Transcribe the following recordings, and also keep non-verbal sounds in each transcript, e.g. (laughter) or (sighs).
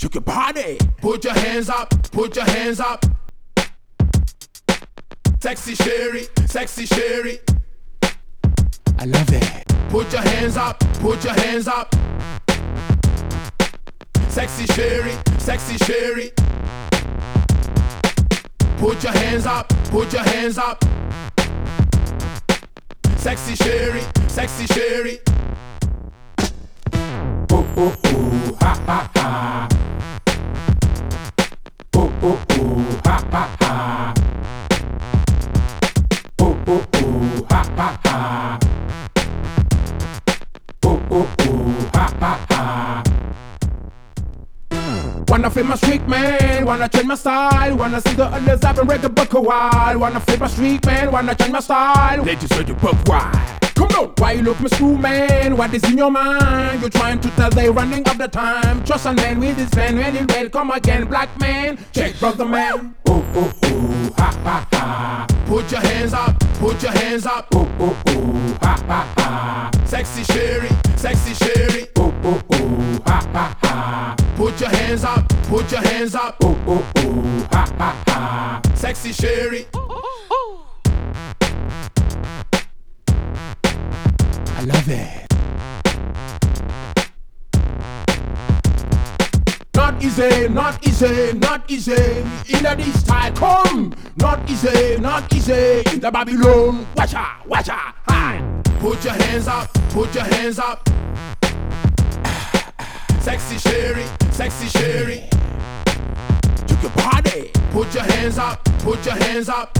Shake your body. Put your hands up, put your hands up. Sexy Sherry, sexy Sherry. I love it. Put your hands up, put your hands up. Sexy Sherry, sexy Sherry. Put your hands up, put your hands up. Sexy Sherry, sexy Sherry. Oh oh oh, ha ha ha. Oh oh ha ha ha. Oh oh oh, ha ha ha. Oh oh oh, ha ha ha. Wanna flip my street man, wanna change my style, wanna see the others up and break the buck a while. Wanna flip my street man, wanna change my style. They just heard the buck why. Come on, why you look my screw man? What is in your mind? You're trying to tell they running up the time. Trust a man with his pen when he red come again, black man. Check brother man. Oh oh oh, ha ha ha. Put your hands up, put your hands up. Oh oh oh, ha ha ha. Sexy Sherry, sexy Sherry. Oh oh oh, ha ha ha. Put your hands up, put your hands up. Oh oh oh, ha ha ha. Sexy Sherry. I love it. Not easy, not easy, not easy. In the this come. Not easy, not easy. In the Babylon, watch out, watch out. Put your hands up, put your hands up. Sexy Sherry, sexy Sherry. Took your body. Put your hands up, put your hands up.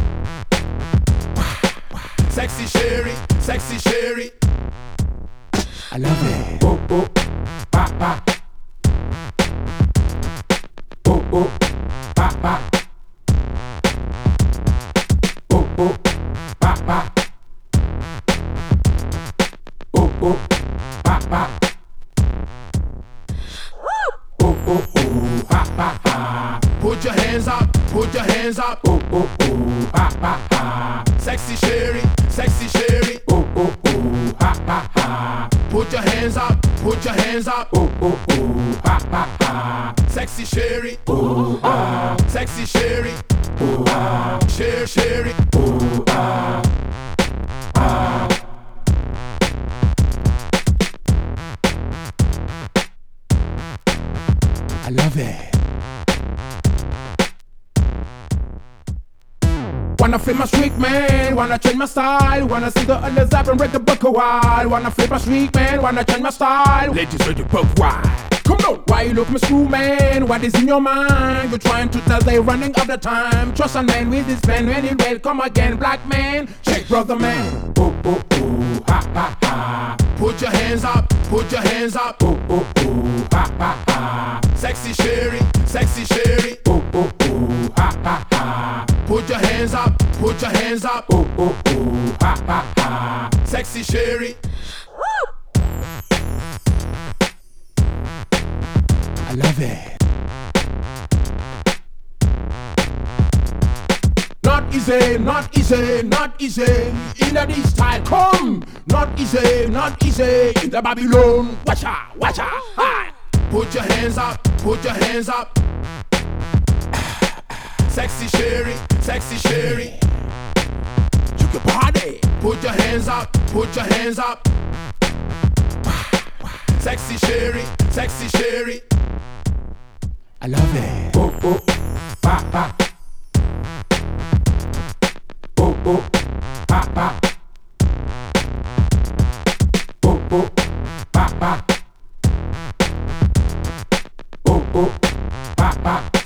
Sexy Sherry, sexy Sherry. I love it. Oh oh, pa pa. Oh oh, pa pa. Oh oh, pa pa. Oh oh, pa pa. Oh oh oh, ha ha ha. Put your hands up, put your hands up. Oh oh oh, ha ha ha. Sexy Sherry, sexy Sherry. Hands up, put your hands up. Oh oh oh, ha ha ha. Sexy Sherry, Oh ah, sexy Sherry. oh ah, Sherry, Sherry. oh ah, ah. I love it. Wanna flip my street man, wanna change my style, wanna see the others up and break the buck a while. Wanna flip my street man, wanna change my style. Just heard the buck why. Come on, why you look my screw man? What is in your mind? You're trying to tell they running up the time. Trust a man with his pen when he red come again, black man. Check brother man. Oh oh oh, ha ha ha. Put your hands up, put your hands up. Oh oh oh, ha ha ha. Sexy Sherry, sexy Sherry. Hands up. Oh oh oh, ha ha ha. Sexy Sherry. I love it. Not easy, not easy, not easy. In this style, come. Not easy, not easy. In the Babylon, watch out, watch out. Hi. Put your hands up, put your hands up. (sighs) Sexy Sherry, sexy Sherry move your body. Put your hands up, put your hands up. Sexy Sherry, sexy Sherry. I love it. Oh, oh, ba, ba. Oh, oh, ba, ba. Oh, oh, ba, ba. Oh, oh, ba, ba.